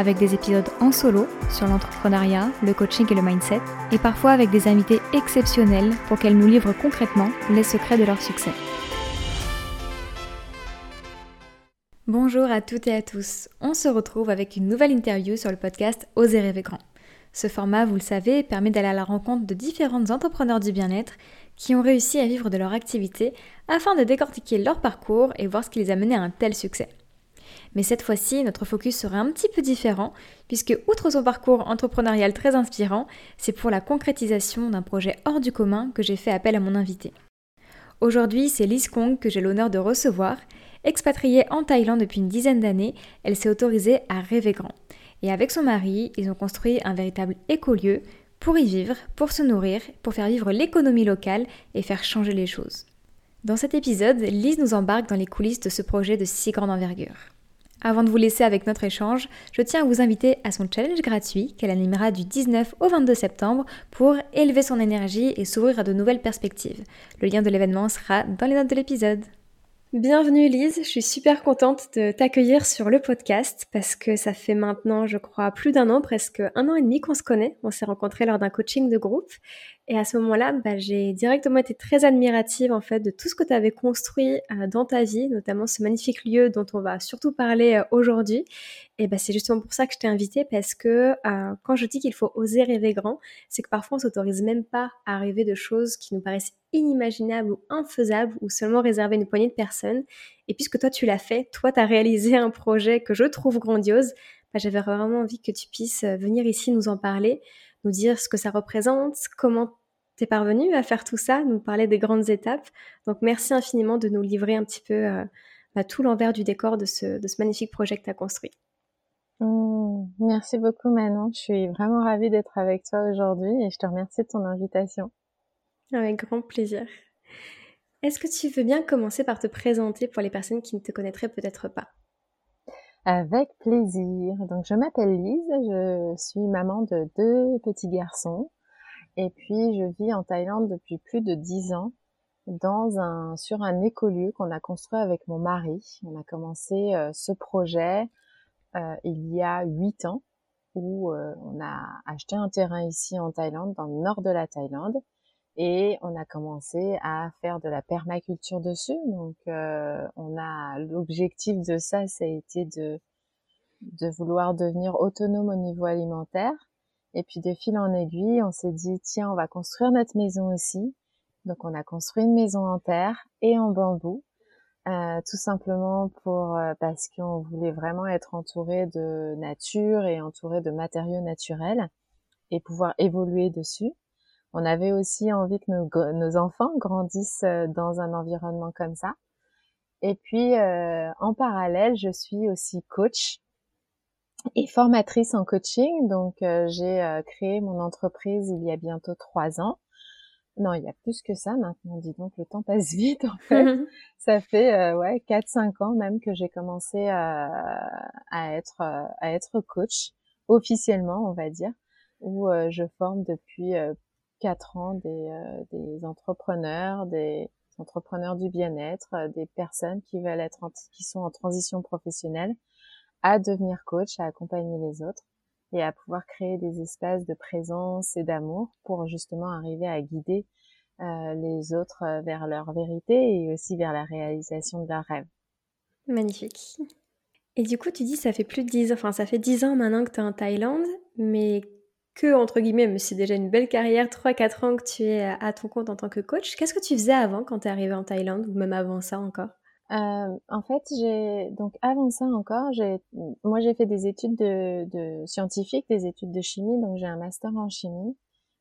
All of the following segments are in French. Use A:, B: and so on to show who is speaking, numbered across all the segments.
A: avec des épisodes en solo sur l'entrepreneuriat, le coaching et le mindset, et parfois avec des invités exceptionnels pour qu'elles nous livrent concrètement les secrets de leur succès. Bonjour à toutes et à tous, on se retrouve avec une nouvelle interview sur le podcast Oser rêver grand. Ce format, vous le savez, permet d'aller à la rencontre de différentes entrepreneurs du bien-être qui ont réussi à vivre de leur activité afin de décortiquer leur parcours et voir ce qui les a menés à un tel succès. Mais cette fois-ci, notre focus sera un petit peu différent, puisque outre son parcours entrepreneurial très inspirant, c'est pour la concrétisation d'un projet hors du commun que j'ai fait appel à mon invité. Aujourd'hui, c'est Lise Kong que j'ai l'honneur de recevoir. Expatriée en Thaïlande depuis une dizaine d'années, elle s'est autorisée à rêver grand. Et avec son mari, ils ont construit un véritable écolieu pour y vivre, pour se nourrir, pour faire vivre l'économie locale et faire changer les choses. Dans cet épisode, Lise nous embarque dans les coulisses de ce projet de si grande envergure. Avant de vous laisser avec notre échange, je tiens à vous inviter à son challenge gratuit qu'elle animera du 19 au 22 septembre pour élever son énergie et s'ouvrir à de nouvelles perspectives. Le lien de l'événement sera dans les notes de l'épisode. Bienvenue Lise, je suis super contente de t'accueillir sur le podcast parce que ça fait maintenant, je crois, plus d'un an, presque un an et demi qu'on se connaît. On s'est rencontrés lors d'un coaching de groupe et à ce moment-là, bah, j'ai directement été très admirative en fait de tout ce que tu avais construit euh, dans ta vie, notamment ce magnifique lieu dont on va surtout parler euh, aujourd'hui. Et bah, c'est justement pour ça que je t'ai invitée parce que euh, quand je dis qu'il faut oser rêver grand, c'est que parfois on s'autorise même pas à rêver de choses qui nous paraissent inimaginables ou infaisables ou seulement réservées à une poignée de personnes. Et puisque toi tu l'as fait, toi tu as réalisé un projet que je trouve grandiose, bah, j'avais vraiment envie que tu puisses venir ici nous en parler nous dire ce que ça représente, comment t'es parvenu à faire tout ça, nous parler des grandes étapes. Donc merci infiniment de nous livrer un petit peu euh, bah, tout l'envers du décor de ce, de ce magnifique projet que tu as construit.
B: Mmh, merci beaucoup Manon, je suis vraiment ravie d'être avec toi aujourd'hui et je te remercie de ton invitation.
A: Avec grand plaisir. Est-ce que tu veux bien commencer par te présenter pour les personnes qui ne te connaîtraient peut-être pas?
B: Avec plaisir. Donc je m'appelle Lise, je suis maman de deux petits garçons. Et puis, je vis en Thaïlande depuis plus de dix ans dans un, sur un écolieu qu'on a construit avec mon mari. On a commencé euh, ce projet euh, il y a huit ans où euh, on a acheté un terrain ici en Thaïlande, dans le nord de la Thaïlande, et on a commencé à faire de la permaculture dessus. Donc, on a l'objectif de ça, ça a été de de vouloir devenir autonome au niveau alimentaire et puis de fil en aiguille, on s'est dit tiens, on va construire notre maison aussi. Donc on a construit une maison en terre et en bambou, euh, tout simplement pour euh, parce qu'on voulait vraiment être entouré de nature et entouré de matériaux naturels et pouvoir évoluer dessus. On avait aussi envie que nos, nos enfants grandissent euh, dans un environnement comme ça. Et puis en parallèle, je suis aussi coach et formatrice en coaching. Donc, euh, j'ai euh, créé mon entreprise il y a bientôt trois ans. Non, il y a plus que ça maintenant. Dis donc, le temps passe vite en fait. ça fait euh, ouais quatre cinq ans même que j'ai commencé à être à être coach officiellement, on va dire, où je forme depuis quatre ans des, des entrepreneurs, des entrepreneurs du bien-être, des personnes qui veulent être qui sont en transition professionnelle à devenir coach, à accompagner les autres et à pouvoir créer des espaces de présence et d'amour pour justement arriver à guider euh, les autres euh, vers leur vérité et aussi vers la réalisation de leurs rêves.
A: Magnifique. Et du coup, tu dis ça fait plus de dix ans, enfin ça fait dix ans maintenant que tu es en Thaïlande, mais que, entre guillemets, mais c'est déjà une belle carrière, 3-4 ans que tu es à ton compte en tant que coach. Qu'est-ce que tu faisais avant quand tu es arrivé en Thaïlande, ou même avant ça encore?
B: Euh, en fait, j'ai donc avant ça encore, j'ai moi j'ai fait des études de, de scientifiques, des études de chimie, donc j'ai un master en chimie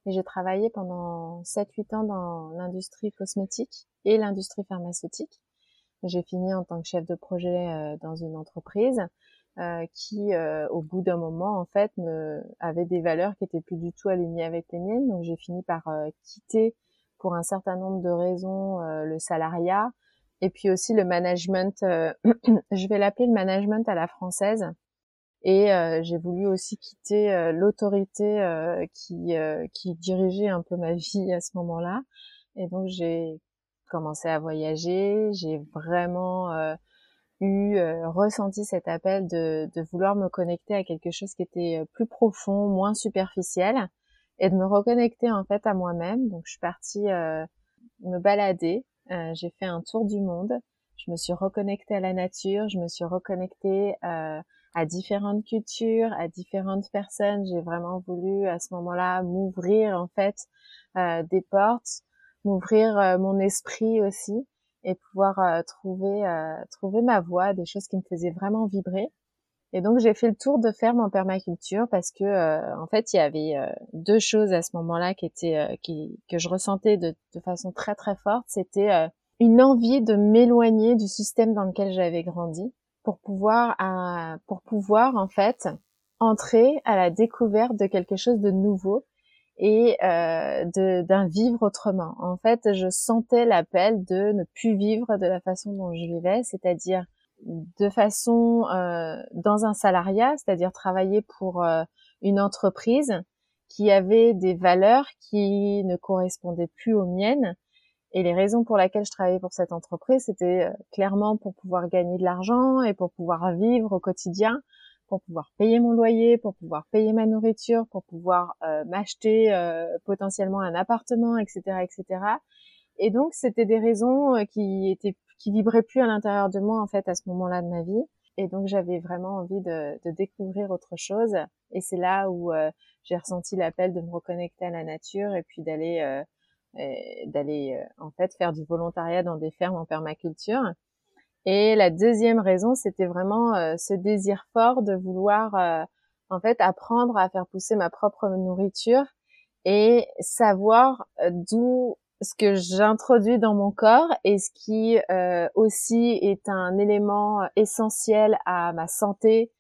B: et j'ai travaillé pendant 7-8 ans dans l'industrie cosmétique et l'industrie pharmaceutique. J'ai fini en tant que chef de projet euh, dans une entreprise. Euh, qui, euh, au bout d'un moment, en fait, me, avait des valeurs qui étaient plus du tout alignées avec les miennes. Donc, j'ai fini par quitter, pour un certain nombre de raisons, le salariat et puis aussi le management. je vais l'appeler le management à la française. Et j'ai voulu aussi quitter l'autorité qui, qui dirigeait un peu ma vie à ce moment-là. Et donc j'ai commencé à voyager, j'ai vraiment euh, eu euh, ressenti cet appel de, de, vouloir me connecter à quelque chose qui était euh, plus profond, moins superficiel, et de me reconnecter en fait à moi-même. Donc je suis partie me balader, j'ai fait un tour du monde, je me suis reconnectée à la nature, je me suis reconnectée à différentes cultures, à différentes personnes. J'ai vraiment voulu à ce moment-là m'ouvrir en fait des portes m'ouvrir euh, mon esprit aussi et pouvoir euh, trouver euh, trouver ma voie, des choses qui me faisaient vraiment vibrer. Et donc j'ai fait le tour de ferme en permaculture parce que en fait il y avait deux choses à ce moment-là qui étaient qui que je ressentais de, de façon très très forte. C'était une envie de m'éloigner du système dans lequel j'avais grandi pour pouvoir pour pouvoir en fait entrer à la découverte de quelque chose de nouveau et euh, d'un vivre autrement. En fait, je sentais l'appel de ne plus vivre de la façon dont je vivais, c'est-à-dire de façon euh, dans un salariat, c'est-à-dire travailler pour euh, une entreprise qui avait des valeurs qui ne correspondaient plus aux miennes. Et les raisons pour lesquelles je travaillais pour cette entreprise, c'était euh, clairement pour pouvoir gagner de l'argent et pour pouvoir vivre au quotidien pour pouvoir payer mon loyer, pour pouvoir payer ma nourriture, pour pouvoir euh, m'acheter euh, potentiellement un appartement, etc., etc. Et donc c'était des raisons euh, qui étaient qui vibraient plus à l'intérieur de moi en fait à ce moment-là de ma vie. Et donc j'avais vraiment envie de, de, découvrir autre chose. Et c'est là où j'ai ressenti l'appel de me reconnecter à la nature et puis d'aller d'aller en fait faire du volontariat dans des fermes en permaculture. Et la deuxième raison, c'était vraiment euh, ce désir fort de vouloir euh, en fait apprendre à faire pousser ma propre nourriture et savoir euh, d'où ce que j'introduis dans mon corps et ce qui aussi est un élément essentiel à ma santé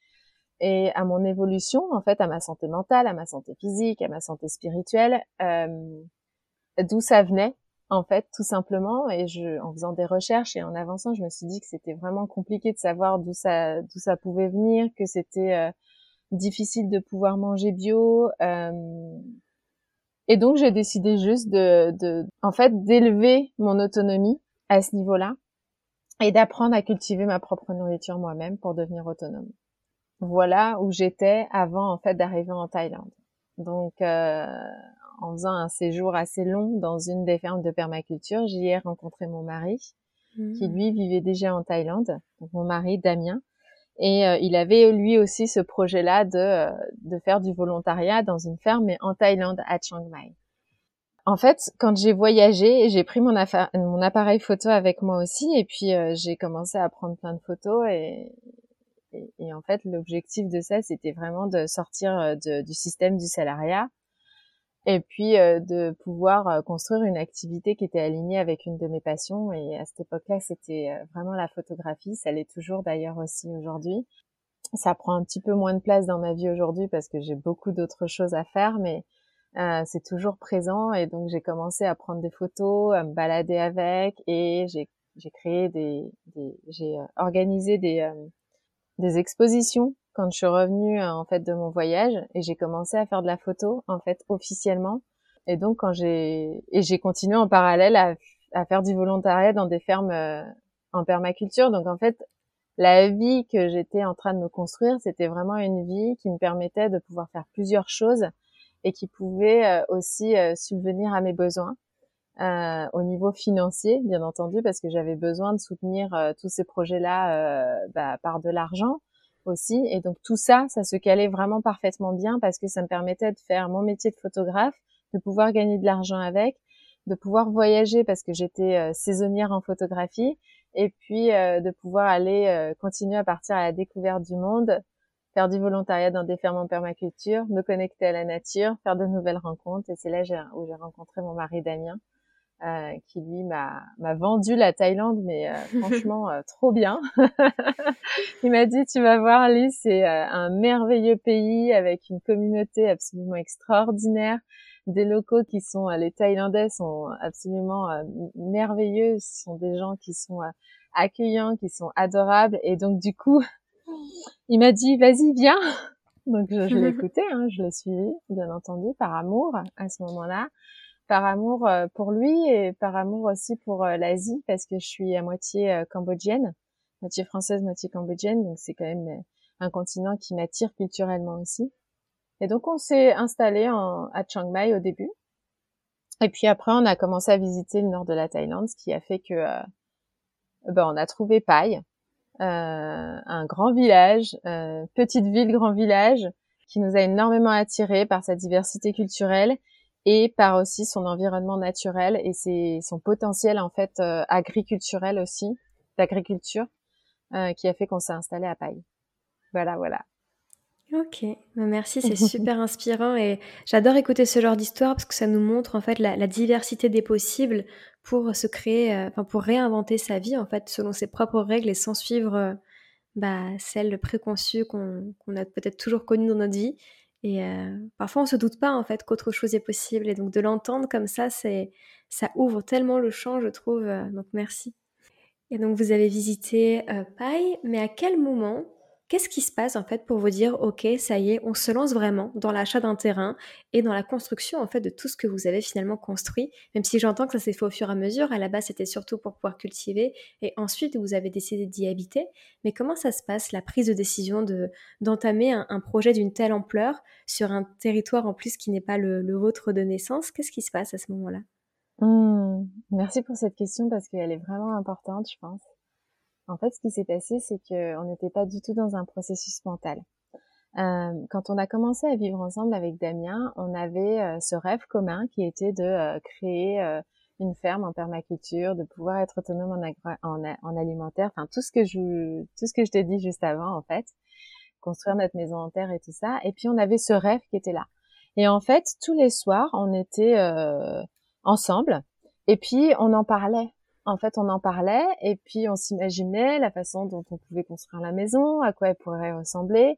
B: et à mon évolution, en fait, à ma santé mentale, à ma santé physique, à ma santé spirituelle, d'où ça venait en fait, tout simplement. Et je, en faisant des recherches et en avançant, je me suis dit que c'était vraiment compliqué de savoir d'où ça, d'où ça pouvait venir, que c'était euh, difficile de pouvoir manger bio. Euh, et donc, j'ai décidé juste de, de, en fait, d'élever mon autonomie à ce niveau-là et d'apprendre à cultiver ma propre nourriture moi-même pour devenir autonome. Voilà où j'étais avant, en fait, d'arriver en Thaïlande. Donc, euh, en faisant un séjour assez long dans une des fermes de permaculture, j'y ai rencontré mon mari, qui mmh. lui vivait déjà en Thaïlande, donc mon mari Damien. Et euh, il avait lui aussi ce projet-là de, euh, de faire du volontariat dans une ferme, mais en Thaïlande, à Chiang Mai. En fait, quand j'ai voyagé, j'ai pris mon, mon, appareil photo avec moi aussi, et puis euh, j'ai commencé à prendre plein de photos. Et, et, et en fait, l'objectif de ça, c'était vraiment de sortir de, du système du salariat et puis euh, de pouvoir euh, construire une activité qui était alignée avec une de mes passions. Et à cette époque-là, c'était euh, vraiment la photographie. Ça l'est toujours d'ailleurs aussi aujourd'hui. Ça prend un petit peu moins de place dans ma vie aujourd'hui parce que j'ai beaucoup d'autres choses à faire, mais c'est toujours présent. Et donc j'ai commencé à prendre des photos, à me balader avec, et j'ai créé des, des j'ai organisé des des expositions quand je suis revenue euh, en fait de mon voyage et j'ai commencé à faire de la photo en fait officiellement. Et donc quand j'ai et j'ai continué en parallèle à, à, faire du volontariat dans des fermes euh, en permaculture. Donc en fait la vie que j'étais en train de me construire, c'était vraiment une vie qui me permettait de pouvoir faire plusieurs choses et qui pouvait euh, aussi subvenir à mes besoins. Euh, au niveau financier, bien entendu, parce que j'avais besoin de soutenir tous ces projets-là euh, bah, par de l'argent, aussi. Et donc tout ça, ça se calait vraiment parfaitement bien parce que ça me permettait de faire mon métier de photographe, de pouvoir gagner de l'argent avec, de pouvoir voyager parce que j'étais euh, saisonnière en photographie et puis euh, de pouvoir aller euh, continuer à partir à la découverte du monde, faire du volontariat dans des fermes en permaculture, me connecter à la nature, faire de nouvelles rencontres. Et c'est là où j'ai rencontré mon mari Damien. Euh, qui lui m'a m'a vendu la Thaïlande, mais euh, franchement euh, trop bien. il m'a dit tu vas voir Lise, c'est un merveilleux pays avec une communauté absolument extraordinaire, des locaux qui sont les Thaïlandais sont absolument merveilleux, ce sont des gens qui sont accueillants, qui sont adorables, et donc du coup il m'a dit vas-y viens. Donc je, je l'ai écouté, hein, je l'ai suivi, bien entendu, par amour à ce moment-là par amour euh, pour lui et par amour aussi pour euh, l'Asie parce que je suis à moitié euh, cambodgienne, moitié française, moitié cambodgienne, donc c'est quand même un continent qui m'attire culturellement aussi. Et donc on s'est installé à Chiang Mai au début. Et puis après on a commencé à visiter le nord de la Thaïlande, ce qui a fait que ben, on a trouvé Pai, un grand village, petite ville, grand village, qui nous a énormément attirés par sa diversité culturelle et par aussi son environnement naturel et son potentiel en fait euh, agriculturel aussi, d'agriculture, euh, qui a fait qu'on s'est installé à Paille. Voilà, voilà.
A: Ok, bah, merci, c'est super inspirant et j'adore écouter ce genre d'histoire parce que ça nous montre en fait la, diversité des possibles pour se créer, euh, enfin pour réinventer sa vie en fait selon ses propres règles et sans suivre bah, celles préconçues qu'on a peut-être toujours connues dans notre vie et euh, parfois, on se doute pas en fait qu'autre chose est possible. Et donc de l'entendre comme ça, c'est ça ouvre tellement le champ, je trouve. Euh, donc merci. Et donc vous avez visité euh, Paille, mais à quel moment Qu'est-ce qui se passe en fait pour vous dire ok ça y est on se lance vraiment dans l'achat d'un terrain et dans la construction en fait de tout ce que vous avez finalement construit? Même si j'entends que ça s'est fait au fur et à mesure à la base c'était surtout pour pouvoir cultiver et ensuite vous avez décidé d'y habiter. Mais comment ça se passe la prise de décision de d'entamer un, projet d'une telle ampleur sur un territoire en plus qui n'est pas le, vôtre de naissance? Qu'est-ce qui se passe à ce moment-là?
B: Mmh. Merci pour cette question parce qu'elle est vraiment importante je pense en fait, ce qui s'est passé, c'est qu'on n'était pas du tout dans un processus mental. Euh, quand on a commencé à vivre ensemble avec Damien, on avait euh, ce rêve commun qui était de euh, créer une ferme en permaculture, de pouvoir être autonome en, en, alimentaire, enfin tout ce que je tout ce que je t'ai dit juste avant en fait, construire notre maison en terre et tout ça. Et puis on avait ce rêve qui était là. Et en fait, tous les soirs, on était ensemble et puis on en parlait en fait, on en parlait et puis on s'imaginait la façon dont on pouvait construire la maison, à quoi elle pourrait ressembler,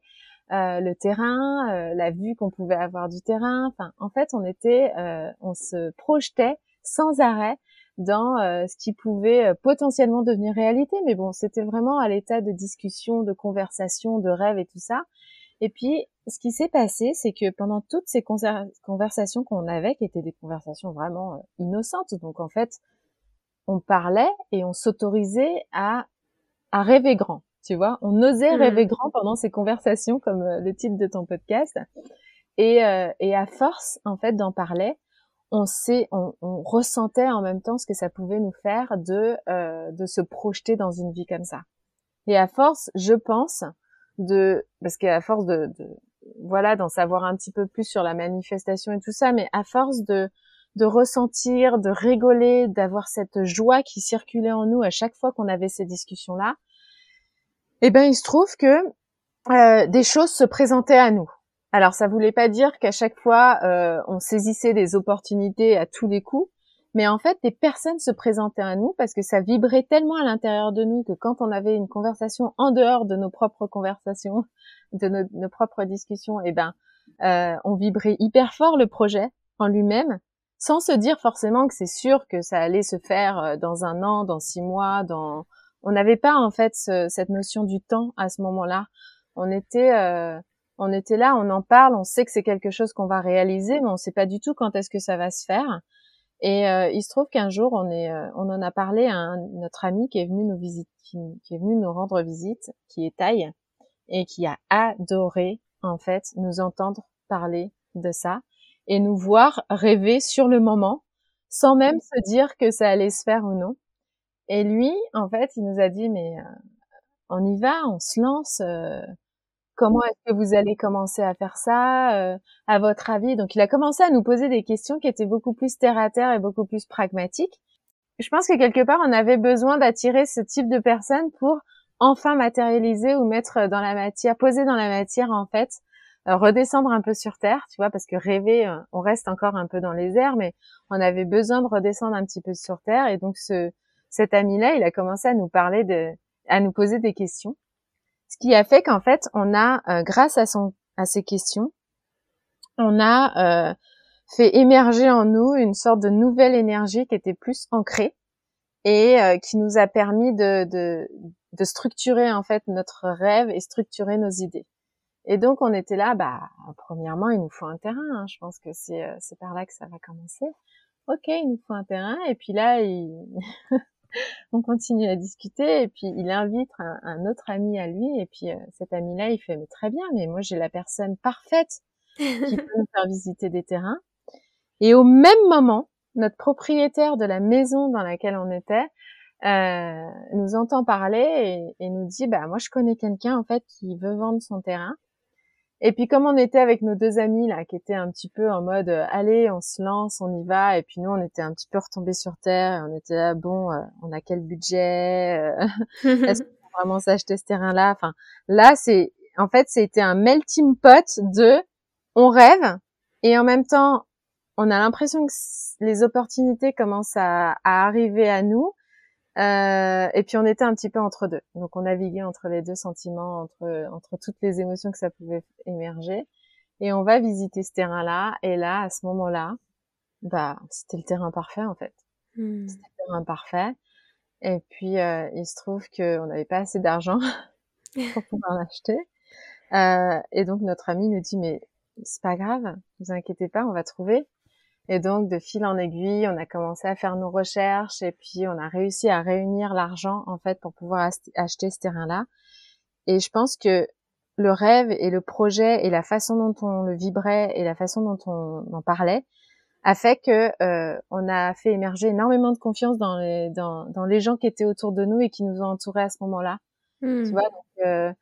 B: euh, le terrain, euh, la vue qu'on pouvait avoir du terrain. Enfin, en fait, on était, euh, on se projetait sans arrêt dans ce qui pouvait potentiellement devenir réalité. Mais bon, c'était vraiment à l'état de discussion, de conversation, de rêve et tout ça. Et puis, ce qui s'est passé, c'est que pendant toutes ces conversations qu'on avait, qui étaient des conversations vraiment innocentes, donc en fait, on parlait et on s'autorisait à, à rêver grand. Tu vois, on osait mmh. rêver grand pendant ces conversations, comme euh, le titre de ton podcast. Et, euh, et à force, en fait, d'en parler, on sait, on, on, ressentait en même temps ce que ça pouvait nous faire de euh, de se projeter dans une vie comme ça. Et à force, je pense, de parce qu'à force de, de voilà d'en savoir un petit peu plus sur la manifestation et tout ça, mais à force de de ressentir, de rigoler, d'avoir cette joie qui circulait en nous à chaque fois qu'on avait ces discussions-là, eh ben il se trouve que euh, des choses se présentaient à nous. Alors ça voulait pas dire qu'à chaque fois euh, on saisissait des opportunités à tous les coups, mais en fait des personnes se présentaient à nous parce que ça vibrait tellement à l'intérieur de nous que quand on avait une conversation en dehors de nos propres conversations, de nos, propres discussions, eh ben euh, on vibrait hyper fort le projet en lui-même sans se dire forcément que c'est sûr que ça allait se faire euh, dans un an, dans six mois, dans. On n'avait pas en fait cette notion du temps à ce moment-là. On était, euh, on était là, on en parle, on sait que c'est quelque chose qu'on va réaliser, mais on ne sait pas du tout quand est-ce que ça va se faire. Et euh, il se trouve qu'un jour, on est, on en a parlé à un, notre ami qui est venu nous visiter, qui, qui, est venu nous rendre visite, qui est Taille, et qui a adoré en fait nous entendre parler de ça et nous voir rêver sur le moment, sans même se dire que ça allait se faire ou non. Et lui, en fait, il nous a dit, mais euh, on y va, on se lance. Euh, comment est-ce que vous allez commencer à faire ça euh, À votre avis? Donc, il a commencé à nous poser des questions qui étaient beaucoup plus terre à terre et beaucoup plus pragmatiques. Je pense que quelque part, on avait besoin d'attirer ce type de personnes pour enfin matérialiser ou mettre dans la matière, poser dans la matière en fait redescendre un peu sur terre, tu vois, parce que rêver, on reste encore un peu dans les airs, mais on avait besoin de redescendre un petit peu sur terre. Et donc ce cet ami-là, il a commencé à nous parler de, à nous poser des questions, ce qui a fait qu'en fait, on a, grâce à son à ces questions, on a euh, fait émerger en nous une sorte de nouvelle énergie qui était plus ancrée et euh, qui nous a permis de, de, de, structurer en fait notre rêve et structurer nos idées. Et donc on était là, bah premièrement il nous faut un terrain. Hein. Je pense que c'est euh, c'est par là que ça va commencer. Ok, il nous faut un terrain et puis là il... on continue à discuter et puis il invite un, un autre ami à lui et puis cet ami là il fait mais très bien mais moi j'ai la personne parfaite qui peut nous faire visiter des terrains. Et au même moment, notre propriétaire de la maison dans laquelle on était euh, nous entend parler et, nous dit bah moi je connais quelqu'un en fait qui veut vendre son terrain. Et puis comme on était avec nos deux amis là qui étaient un petit peu en mode euh, allez on se lance on y va. Et puis nous on était un petit peu retombés sur terre. Et on était là bon euh, on a quel budget est-ce qu'on peut vraiment s'acheter ce terrain là enfin là c'est en fait c'était un melting pot de on rêve. Et en même temps, on a l'impression que les opportunités commencent à, arriver à nous. Euh, et puis on était un petit peu entre deux. Donc on naviguait entre les deux sentiments, entre entre toutes les émotions que ça pouvait émerger. Et on va visiter ce terrain-là. Et là, à ce moment-là, bah c'était le terrain parfait en fait. Hmm. C'était le terrain parfait. Et puis euh, il se trouve qu'on n'avait pas assez d'argent pour pouvoir l'acheter. Euh, et donc notre ami nous dit mais c'est pas grave, vous inquiétez pas, on va trouver. Et donc, de fil en aiguille, on a commencé à faire nos recherches et puis on a réussi à réunir l'argent, en fait, pour pouvoir acheter ce terrain-là. Et je pense que le rêve et le projet et la façon dont on le vibrait et la façon dont on en parlait a fait que euh, on a fait émerger énormément de confiance dans les, dans, dans les gens qui étaient autour de nous et qui nous ont entourés à ce moment-là. Tu hmm. vois, donc, euh,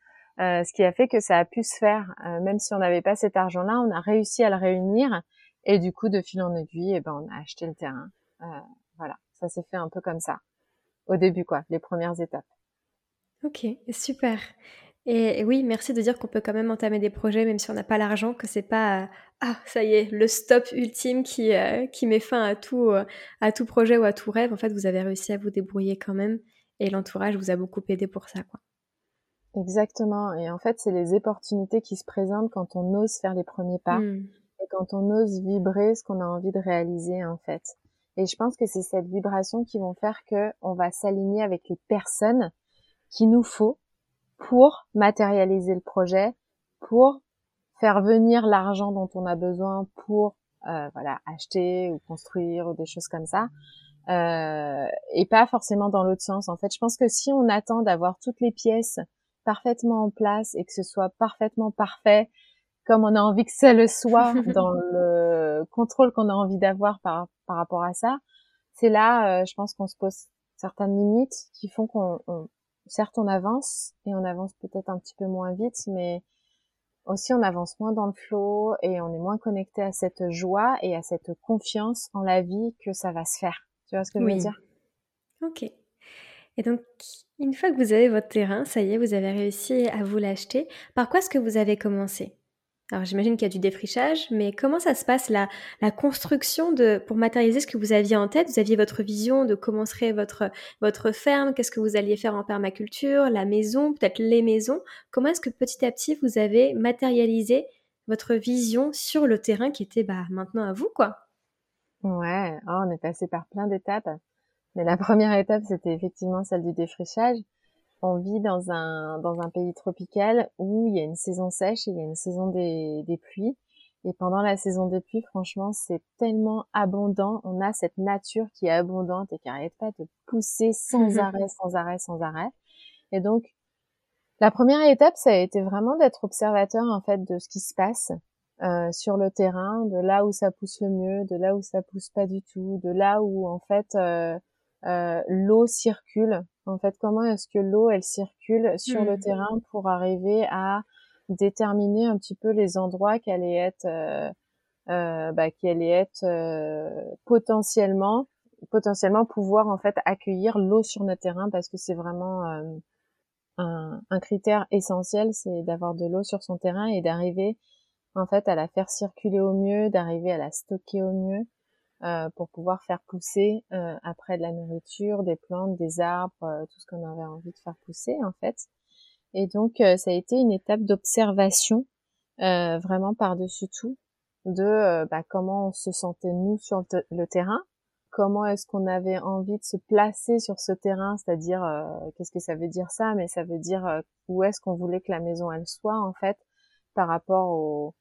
B: euh, ce qui a fait que ça a pu se faire, euh, même si on n'avait pas cet argent-là, on a réussi à le réunir et du coup, de fil en aiguille, eh ben, on a acheté le terrain. Euh, voilà, ça s'est fait un peu comme ça au début, quoi, les premières étapes.
A: Ok, super. Et, oui, merci de dire qu'on peut quand même entamer des projets même si on n'a pas l'argent, que c'est pas ah ça y est le stop ultime qui qui met fin à tout à tout projet ou à tout rêve. En fait, vous avez réussi à vous débrouiller quand même et l'entourage vous a beaucoup aidé pour ça, quoi.
B: Exactement. Et en fait, c'est les opportunités qui se présentent quand on ose faire les premiers pas hmm. Et quand on ose vibrer ce qu'on a envie de réaliser, en fait. Et je pense que c'est cette vibration qui vont faire que on va s'aligner avec les personnes qu'il nous faut pour matérialiser le projet, pour faire venir l'argent dont on a besoin pour euh, voilà acheter ou construire ou des choses comme ça. Euh, et pas forcément dans l'autre sens. En fait, je pense que si on attend d'avoir toutes les pièces parfaitement en place et que ce soit parfaitement parfait, comme on a envie que ça le soit dans le contrôle qu'on a envie d'avoir par, par rapport à ça, c'est là, euh, je pense qu'on se pose certaines limites qui font qu'on, certes, on avance et on avance peut-être un petit peu moins vite, mais aussi on avance moins dans le flow et on est moins connecté à cette joie et à cette confiance en la vie que ça va se faire. Tu vois ce que je veux dire?
A: Ok. Et donc, une fois que vous avez votre terrain, ça y est, vous avez réussi à vous l'acheter. Par quoi est-ce que vous avez commencé? Alors j'imagine qu'il y a du défrichage, mais comment ça se passe la, la construction de pour matérialiser ce que vous aviez en tête? Vous aviez votre vision de comment serait votre votre ferme, qu'est-ce que vous alliez faire en permaculture, la maison, peut-être les maisons. Comment est-ce que petit à petit vous avez matérialisé votre vision sur le terrain qui était bah maintenant à vous quoi?
B: Ouais, oh, on est passé par plein d'étapes. Mais la première étape, c'était effectivement celle du défrichage. On vit dans un, dans un pays tropical où il y a une saison sèche et il y a une saison des, des pluies. Et pendant la saison des pluies, franchement, c'est tellement abondant. On a cette nature qui est abondante et qui arrête pas de pousser sans arrêt, sans arrêt, sans arrêt. Et donc, la première étape, ça a été vraiment d'être observateur en fait de ce qui se passe euh, sur le terrain, de là où ça pousse le mieux, de là où ça pousse pas du tout, de là où en fait euh, euh, l'eau circule. En fait, comment est-ce que l'eau elle circule sur le mmh. terrain pour arriver à déterminer un petit peu les endroits qui allaient être, euh, euh, bah, qui allaient être euh, potentiellement, potentiellement pouvoir en fait accueillir l'eau sur notre terrain parce que c'est vraiment euh, un, un, critère essentiel, c'est d'avoir de l'eau sur son terrain et d'arriver en fait à la faire circuler au mieux, d'arriver à la stocker au mieux pour pouvoir faire pousser euh, après de la nourriture, des plantes, des arbres, euh, tout ce qu'on avait envie de faire pousser en fait. Et donc ça a été une étape d'observation vraiment par-dessus tout de bah, comment on se sentait nous sur le terrain, comment est-ce qu'on avait envie de se placer sur ce terrain, c'est-à-dire euh, qu'est-ce que ça veut dire ça, mais ça veut dire euh, où est-ce qu'on voulait que la maison elle soit en fait par rapport au,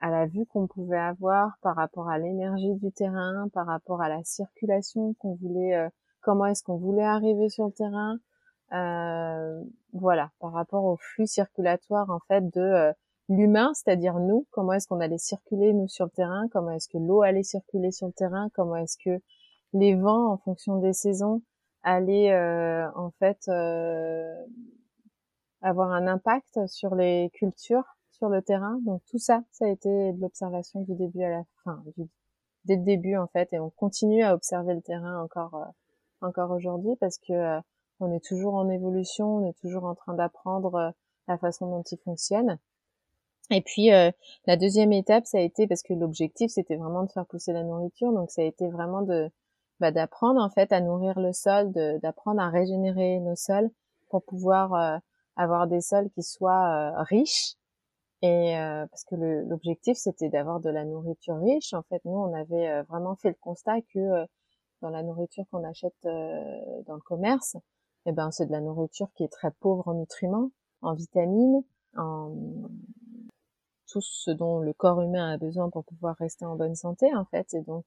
B: à la vue qu'on pouvait avoir, par rapport à l'énergie du terrain, par rapport à la circulation qu'on voulait, euh, comment est-ce qu'on voulait arriver sur le terrain, voilà, par rapport au flux circulatoire en fait de l'humain, c'est-à-dire nous, comment est-ce qu'on allait circuler nous sur le terrain, comment est-ce que l'eau allait circuler sur le terrain, comment est-ce que les vents en fonction des saisons allaient euh, en fait euh, avoir un impact sur les cultures sur le terrain. Donc tout ça, ça a été de l'observation du début à la fin, dès le début en fait, et on continue à observer le terrain encore euh, encore aujourd'hui parce que on est toujours en évolution, on est toujours en train d'apprendre la façon dont il fonctionne. Et puis la deuxième étape, ça a été parce que l'objectif c'était vraiment de faire pousser la nourriture, donc ça a été vraiment de bah, d'apprendre en fait à nourrir le sol, d'apprendre à régénérer nos sols pour pouvoir euh, avoir des sols qui soient euh, riches. Et euh, parce que l'objectif c'était d'avoir de la nourriture riche. En fait, nous on avait vraiment fait le constat que dans la nourriture qu'on achète dans le commerce, eh ben c'est de la nourriture qui est très pauvre en nutriments, en vitamines, en tout ce dont le corps humain a besoin pour pouvoir rester en bonne santé en fait. Et donc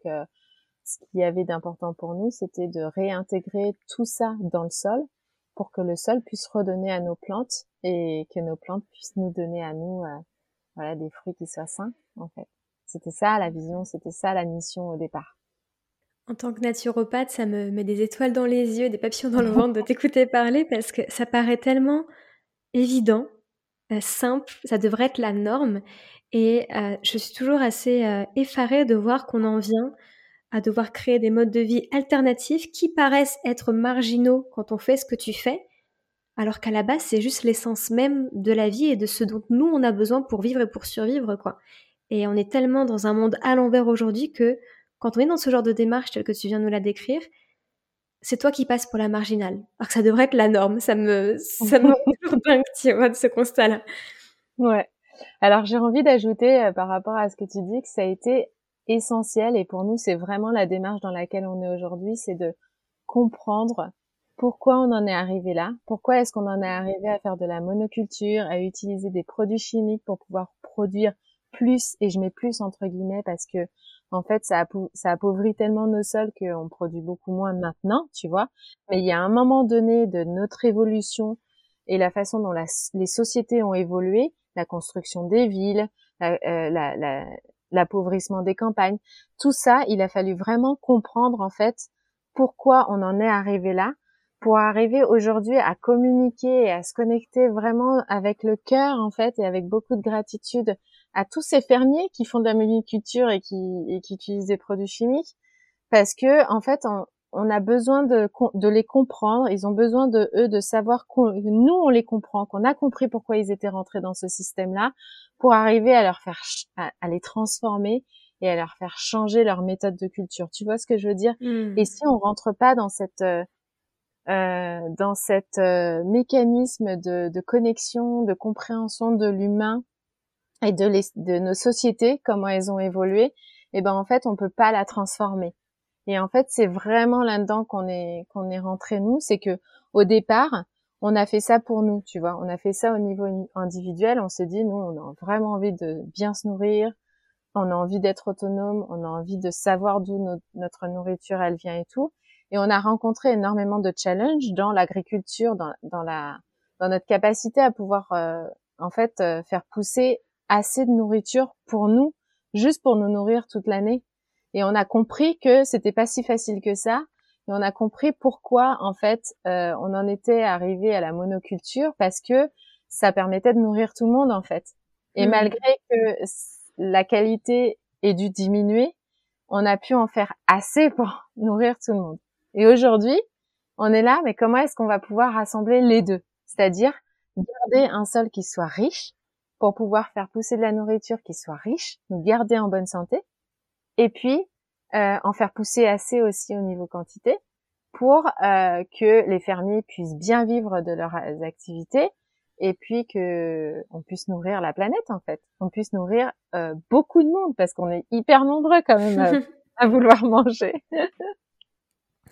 B: ce qu'il y avait d'important pour nous, c'était de réintégrer tout ça dans le sol pour que le sol puisse redonner à nos plantes et que nos plantes puissent nous donner à nous euh, voilà des fruits qui soient sains en fait. C'était ça la vision, c'était ça la mission au départ.
A: En tant que naturopathe, ça me met des étoiles dans les yeux, des papillons dans le ventre de t'écouter parler parce que ça paraît tellement évident, euh, simple, ça devrait être la norme. Et euh, je suis toujours assez effarée de voir qu'on en vient à devoir créer des modes de vie alternatifs qui paraissent être marginaux quand on fait ce que tu fais, alors qu'à la base, c'est juste l'essence même de la vie et de ce dont nous, on a besoin pour vivre et pour survivre, quoi. Et on est tellement dans un monde à l'envers aujourd'hui que quand on est dans ce genre de démarche telle que tu viens de nous la décrire, c'est toi qui passes pour la marginale. Alors que ça devrait être la norme. Ça me, ça me rend toujours dingue, tu vois, de ce constat-là.
B: Ouais. Alors, j'ai envie d'ajouter, euh, par rapport à ce que tu dis, que ça a été essentiel et pour nous c'est vraiment la démarche dans laquelle on est aujourd'hui, c'est de comprendre pourquoi on en est arrivé là, pourquoi est-ce qu'on en est arrivé à faire de la monoculture, à utiliser des produits chimiques pour pouvoir produire plus, et je mets plus entre guillemets parce que en fait ça, ça appauvrit tellement nos sols qu'on produit beaucoup moins maintenant, tu vois. Mais il y a un moment donné de notre évolution et la façon dont les sociétés ont évolué, la construction des villes, la, euh, la, l'appauvrissement des campagnes. Tout ça, il a fallu vraiment comprendre en fait pourquoi on en est arrivé là, pour arriver aujourd'hui à communiquer et à se connecter vraiment avec le cœur en fait et avec beaucoup de gratitude à tous ces fermiers qui font de la monoculture et qui, et qui utilisent des produits chimiques parce que en fait on, on a besoin de, de les comprendre, ils ont besoin de eux de savoir que nous on les comprend, qu'on a compris pourquoi ils étaient rentrés dans ce système-là, pour arriver à leur faire à, les transformer et à leur faire changer leur méthode de culture. Tu vois ce que je veux dire? Mmh. Et si on rentre pas dans cette euh, euh dans cette euh, mécanisme de, de, connexion, de compréhension de l'humain et de, les, de nos sociétés, comment elles ont évolué, et eh ben en fait on peut pas la transformer. Et en fait, c'est vraiment là-dedans qu'on est qu'on est rentré nous, c'est que au départ, on a fait ça pour nous, tu vois. On a fait ça au niveau individuel. On s'est dit, nous, on a vraiment envie de bien se nourrir, on a envie d'être autonome, on a envie de savoir d'où notre nourriture elle vient et tout. Et on a rencontré énormément de challenges dans l'agriculture, dans, la dans notre capacité à pouvoir euh, en fait euh, faire pousser assez de nourriture pour nous, juste pour nous nourrir toute l'année. Et on a compris que c'était pas si facile que ça. Et on a compris pourquoi, en fait, euh, on en était arrivé à la monoculture parce que ça permettait de nourrir tout le monde, en fait. Et mmh. malgré que la qualité ait dû diminuer, on a pu en faire assez pour nourrir tout le monde. Et aujourd'hui, on est là, mais comment est-ce qu'on va pouvoir rassembler les deux? C'est-à-dire garder un sol qui soit riche, pour pouvoir faire pousser de la nourriture qui soit riche, nous garder en bonne santé, et puis euh, en faire pousser assez aussi au niveau quantité pour euh, que les fermiers puissent bien vivre de leurs activités et puis que on puisse nourrir la planète en fait, on puisse nourrir euh, beaucoup de monde parce qu'on est hyper nombreux quand même à, vouloir manger.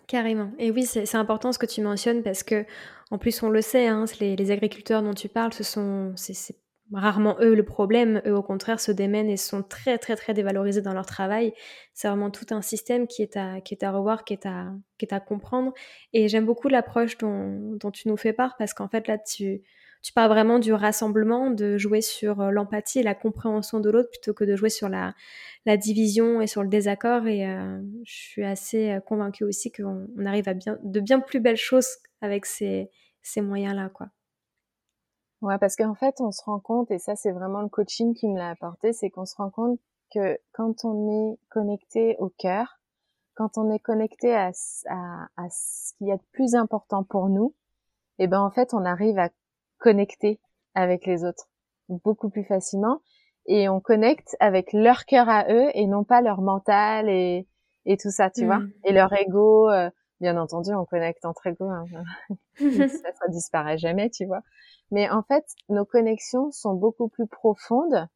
A: Carrément. Et oui, c'est important ce que tu mentionnes parce que, en plus, on le sait, hein, les, les, agriculteurs dont tu parles, ce sont, c'est rarement eux le problème. Eux, au contraire, se démènent et sont très, très, très dévalorisés dans leur travail. C'est vraiment tout un système qui est à, qui est à revoir, qui est à, qui est à comprendre. Et j'aime beaucoup l'approche dont, dont, tu nous fais part parce qu'en fait, là, tu, tu parles vraiment du rassemblement, de jouer sur euh, l'empathie et la compréhension de l'autre plutôt que de jouer sur la, la division et sur le désaccord. Et euh, je suis assez euh, convaincue aussi qu'on arrive à bien, de bien plus belles choses avec ces, ces moyens-là, quoi.
B: Ouais, parce qu'en fait, on se rend compte, et ça, c'est vraiment le coaching qui me l'a apporté, c'est qu'on se rend compte que quand on est connecté au cœur, quand on est connecté à, à, à ce qu'il y a de plus important pour nous, et eh ben en fait, on arrive à connecter avec les autres beaucoup plus facilement et on connecte avec leur cœur à eux et non pas leur mental et, et tout ça, tu vois, mm. et leur ego. Euh, bien entendu, on connecte entre ego, hein. ça, ça disparaît jamais, tu vois. Mais en fait, nos connexions sont beaucoup plus profondes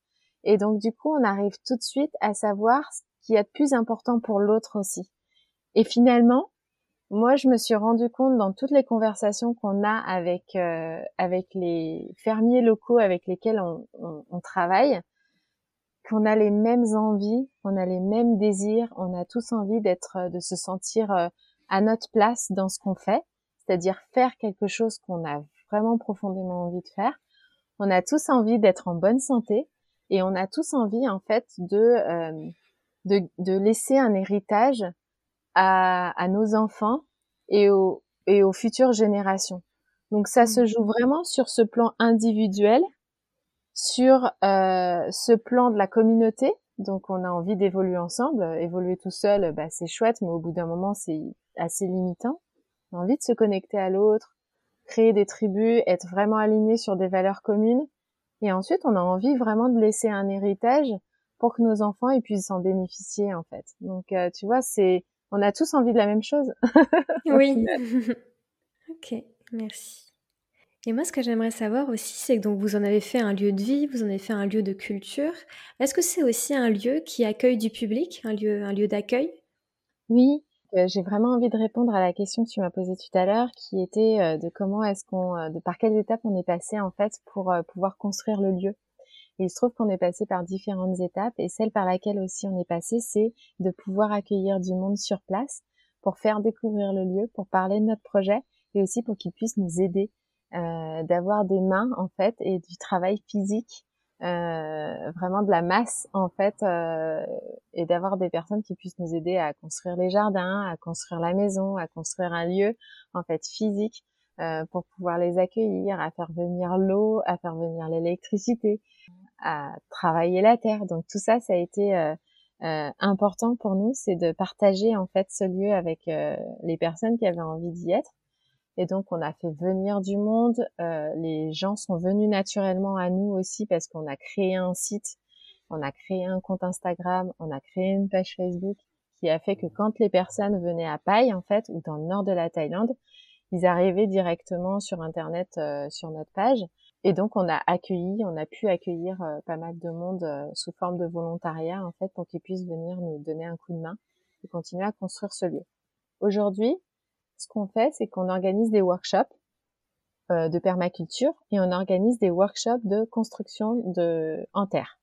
B: et donc du coup, on arrive tout de suite à savoir ce qui est de plus important pour l'autre aussi. Et finalement, moi, je me suis rendu compte dans toutes les conversations qu'on a avec euh, avec les fermiers locaux avec lesquels on, on, on travaille, qu'on a les mêmes envies, on a les mêmes désirs, on a tous envie d'être, de se sentir euh, à notre place dans ce qu'on fait, c'est-à-dire faire quelque chose qu'on a vraiment profondément envie de faire. On a tous envie d'être en bonne santé et on a tous envie en fait de euh, de, de laisser un héritage à, nos enfants et aux, et aux futures générations. Donc ça se joue vraiment sur ce plan individuel, sur euh, ce plan de la communauté. Donc on a envie d'évoluer ensemble. Évoluer tout seul, bah, c'est chouette, mais au bout d'un moment c'est assez limitant. On a envie de se connecter à l'autre, créer des tribus, être vraiment aligné sur des valeurs communes. Et ensuite, on a envie vraiment de laisser un héritage pour que nos enfants ils puissent en bénéficier en fait. Donc euh, tu vois, c'est on a tous envie de la même chose.
A: oui. ok, merci. Et moi, ce que j'aimerais savoir aussi, c'est que donc vous en avez fait un lieu de vie, vous en avez fait un lieu de culture. Est-ce que c'est aussi un lieu qui accueille du public, un lieu, un lieu d'accueil?
B: Oui, euh, j'ai vraiment envie de répondre à la question que tu m'as posée tout à l'heure, qui était euh, de comment est-ce qu'on, de par quelles étapes on est passé en fait pour pouvoir construire le lieu il se trouve qu'on est passé par différentes étapes et celle par laquelle aussi on est passé, c'est de pouvoir accueillir du monde sur place pour faire découvrir le lieu, pour parler de notre projet et aussi pour qu'ils puissent nous aider, euh, d'avoir des mains en fait et du travail physique, euh, vraiment de la masse en fait, euh, et d'avoir des personnes qui puissent nous aider à construire les jardins, à construire la maison, à construire un lieu en fait physique euh, pour pouvoir les accueillir, à faire venir l'eau, à faire venir l'électricité, à travailler la terre. Donc tout ça, ça a été euh, euh, important pour nous, c'est de partager en fait ce lieu avec les personnes qui avaient envie d'y être. Et donc on a fait venir du monde. les gens sont venus naturellement à nous aussi parce qu'on a créé un site, on a créé un compte Instagram, on a créé une page Facebook qui a fait que quand les personnes venaient à Paille en fait ou dans le nord de la Thaïlande, ils arrivaient directement sur internet euh, sur notre page et donc on a accueilli on a pu accueillir euh, pas mal de monde euh, sous forme de volontariat en fait pour qu'ils puissent venir nous donner un coup de main et continuer à construire ce lieu aujourd'hui ce qu'on fait c'est qu'on organise des workshops de permaculture et on organise des workshops de construction de en terre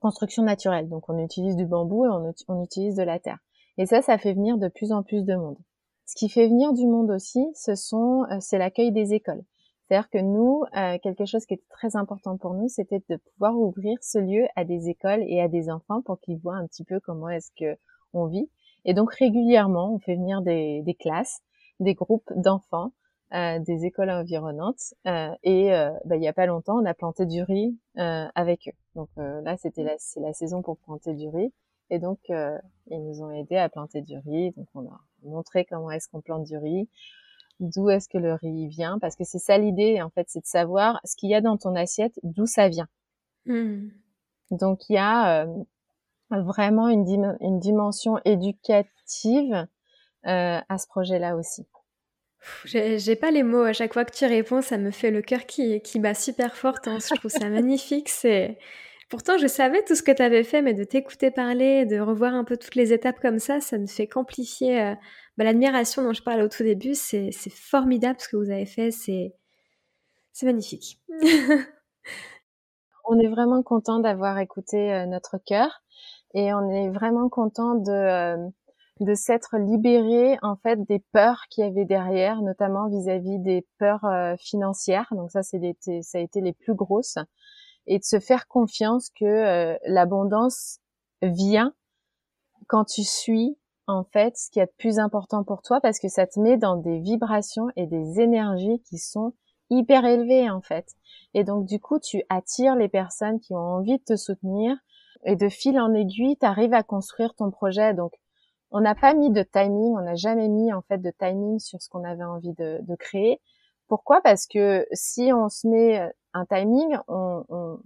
B: construction naturelle donc on utilise du bambou et on, on utilise de la terre et ça ça fait venir de plus en plus de monde ce qui fait venir du monde aussi, ce sont, euh, c'est l'accueil des écoles. C'est-à-dire que nous, euh, quelque chose qui était très important pour nous, c'était de pouvoir ouvrir ce lieu à des écoles et à des enfants pour qu'ils voient un petit peu comment est-ce que on vit. Et donc régulièrement, on fait venir des, classes, des groupes d'enfants, euh, des écoles environnantes. et bah, il y a pas longtemps, on a planté du riz avec eux. Donc là, c'était la, c'est la saison pour planter du riz. Et donc, ils nous ont aidés à planter du riz. Donc on a montrer comment est-ce qu'on plante du riz, d'où est-ce que le riz vient, parce que c'est ça l'idée en fait, c'est de savoir ce qu'il y a dans ton assiette, d'où ça vient. Mmh. Donc il y a vraiment une, une, dimension éducative à ce projet-là aussi.
A: J'ai pas les mots. À chaque fois que tu réponds, ça me fait le cœur qui, qui bat super fort. Hein. Je trouve ça magnifique. C'est Pourtant, je savais tout ce que tu avais fait, mais de t'écouter parler, de revoir un peu toutes les étapes comme ça, ça ne fait qu'amplifier euh, bah, l'admiration dont je parlais au tout début. C'est formidable ce que vous avez fait. C'est magnifique.
B: on est vraiment content d'avoir écouté euh, notre cœur et on est vraiment content de... Euh, de s'être libéré en fait des peurs qu'il y avait derrière, notamment vis-à-vis des peurs euh, financières. Donc ça, c'est ça a été les plus grosses, et de se faire confiance que l'abondance vient quand tu suis en fait ce qui est de plus important pour toi, parce que ça te met dans des vibrations et des énergies qui sont hyper élevées en fait. Et donc du coup, tu attires les personnes qui ont envie de te soutenir, et de fil en aiguille, tu arrives à construire ton projet. Donc on n'a pas mis de timing, on n'a jamais mis en fait de timing sur ce qu'on avait envie de, créer. Pourquoi? Parce que si on se met euh, un timing, on,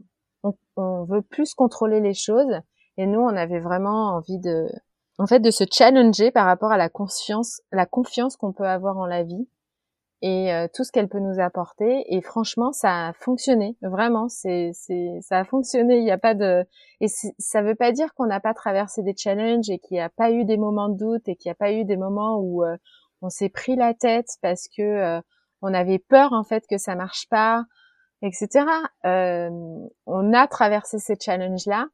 B: veut plus contrôler les choses. Et nous, on avait vraiment envie de, en fait, de se challenger par rapport à la confiance, la confiance qu'on peut avoir en la vie et euh, tout ce qu'elle peut nous apporter. Et franchement, ça a fonctionné. Vraiment, c'est, c'est, ça a fonctionné. Il n'y a pas de, et ça veut pas dire qu'on n'a pas traversé des challenges et qu'il n'y a pas eu des moments de doute et qu'il n'y a pas eu des moments où euh, on s'est pris la tête parce que euh, on avait peur en fait que ça marche pas, etc. on a traversé ces challenges là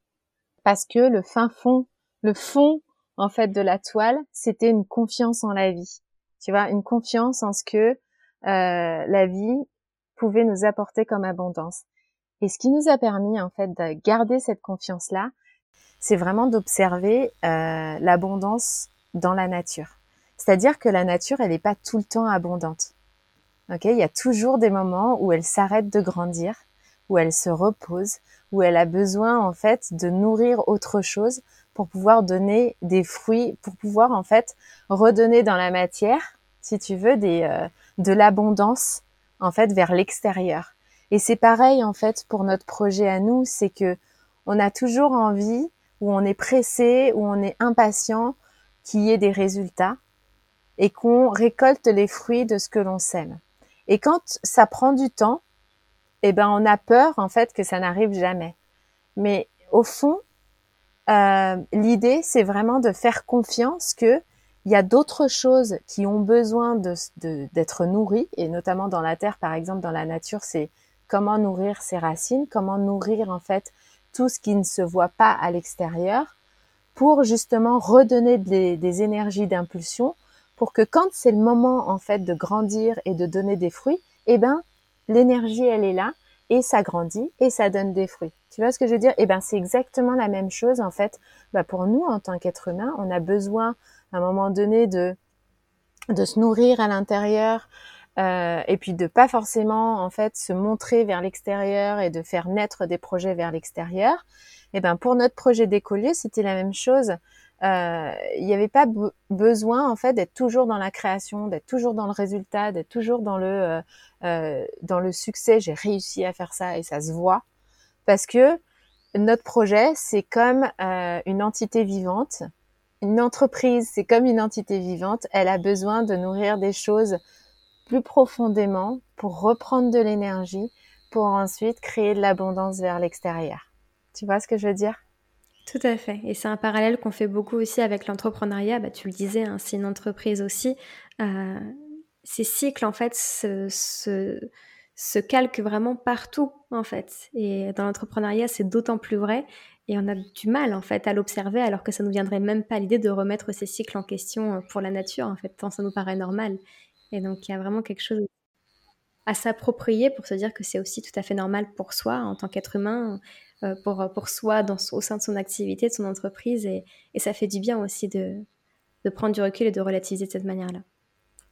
B: parce que le fin fond, le fond en fait de la toile, c'était une confiance en la vie. Tu vois, une confiance en ce que euh, la vie pouvait nous apporter comme abondance. Et ce qui nous a permis en fait de garder cette confiance-là, c'est vraiment d'observer euh, l'abondance dans la nature. C'est-à-dire que la nature, elle n'est pas tout le temps abondante. Ok, il y a toujours des moments où elle s'arrête de grandir, où elle se repose, où elle a besoin en fait de nourrir autre chose pour pouvoir donner des fruits, pour pouvoir en fait redonner dans la matière, si tu veux, des, euh, de l'abondance en fait vers l'extérieur. Et c'est pareil en fait pour notre projet à nous, c'est que on a toujours envie ou on est pressé ou on est impatient qu'il y ait des résultats et qu'on récolte les fruits de ce que l'on sème. Et quand ça prend du temps, eh ben on a peur en fait que ça n'arrive jamais. Mais au fond, euh, l'idée c'est vraiment de faire confiance que il y a d'autres choses qui ont besoin d'être nourries, et notamment dans la terre, par exemple, dans la nature, c'est comment nourrir ses racines, comment nourrir en fait tout ce qui ne se voit pas à l'extérieur, pour justement redonner des, des énergies d'impulsion, pour que quand c'est le moment en fait de grandir et de donner des fruits, eh ben l'énergie elle est là et ça grandit et ça donne des fruits. Tu vois ce que je veux dire? Eh ben c'est exactement la même chose en fait. Bah, pour nous en tant qu'être humain, on a besoin à un moment donné de de se nourrir à l'intérieur euh, et puis de pas forcément en fait se montrer vers l'extérieur et de faire naître des projets vers l'extérieur. Et eh ben pour notre projet d'écolier, c'était la même chose. Euh, il n'y avait pas besoin en fait d'être toujours dans la création, d'être toujours dans le résultat, d'être toujours dans le euh, euh dans le succès. J'ai réussi à faire ça et ça se voit parce que notre projet c'est comme euh, une entité vivante une entreprise, c'est comme une entité vivante, elle a besoin de nourrir des choses plus profondément pour reprendre de l'énergie, pour ensuite créer de l'abondance vers l'extérieur. Tu vois ce que je veux dire?
A: Tout à fait. Et c'est un parallèle qu'on fait beaucoup aussi avec l'entrepreneuriat. Bah, tu le disais, hein, c'est une entreprise aussi. Euh, ces cycles, en fait, se, se, se calquent vraiment partout, en fait. Et dans l'entrepreneuriat, c'est d'autant plus vrai. Et on a du mal en fait à l'observer alors que ça nous viendrait même pas l'idée de remettre ces cycles en question euh, pour la nature en fait, tant ça nous paraît normal. Et donc il y a vraiment quelque chose à s'approprier pour se dire que c'est aussi tout à fait normal pour soi en tant qu'être humain, euh, pour, pour soi dans, au sein de son activité, de son entreprise. Et, et ça fait du bien aussi de, de prendre du recul et de relativiser de cette manière-là.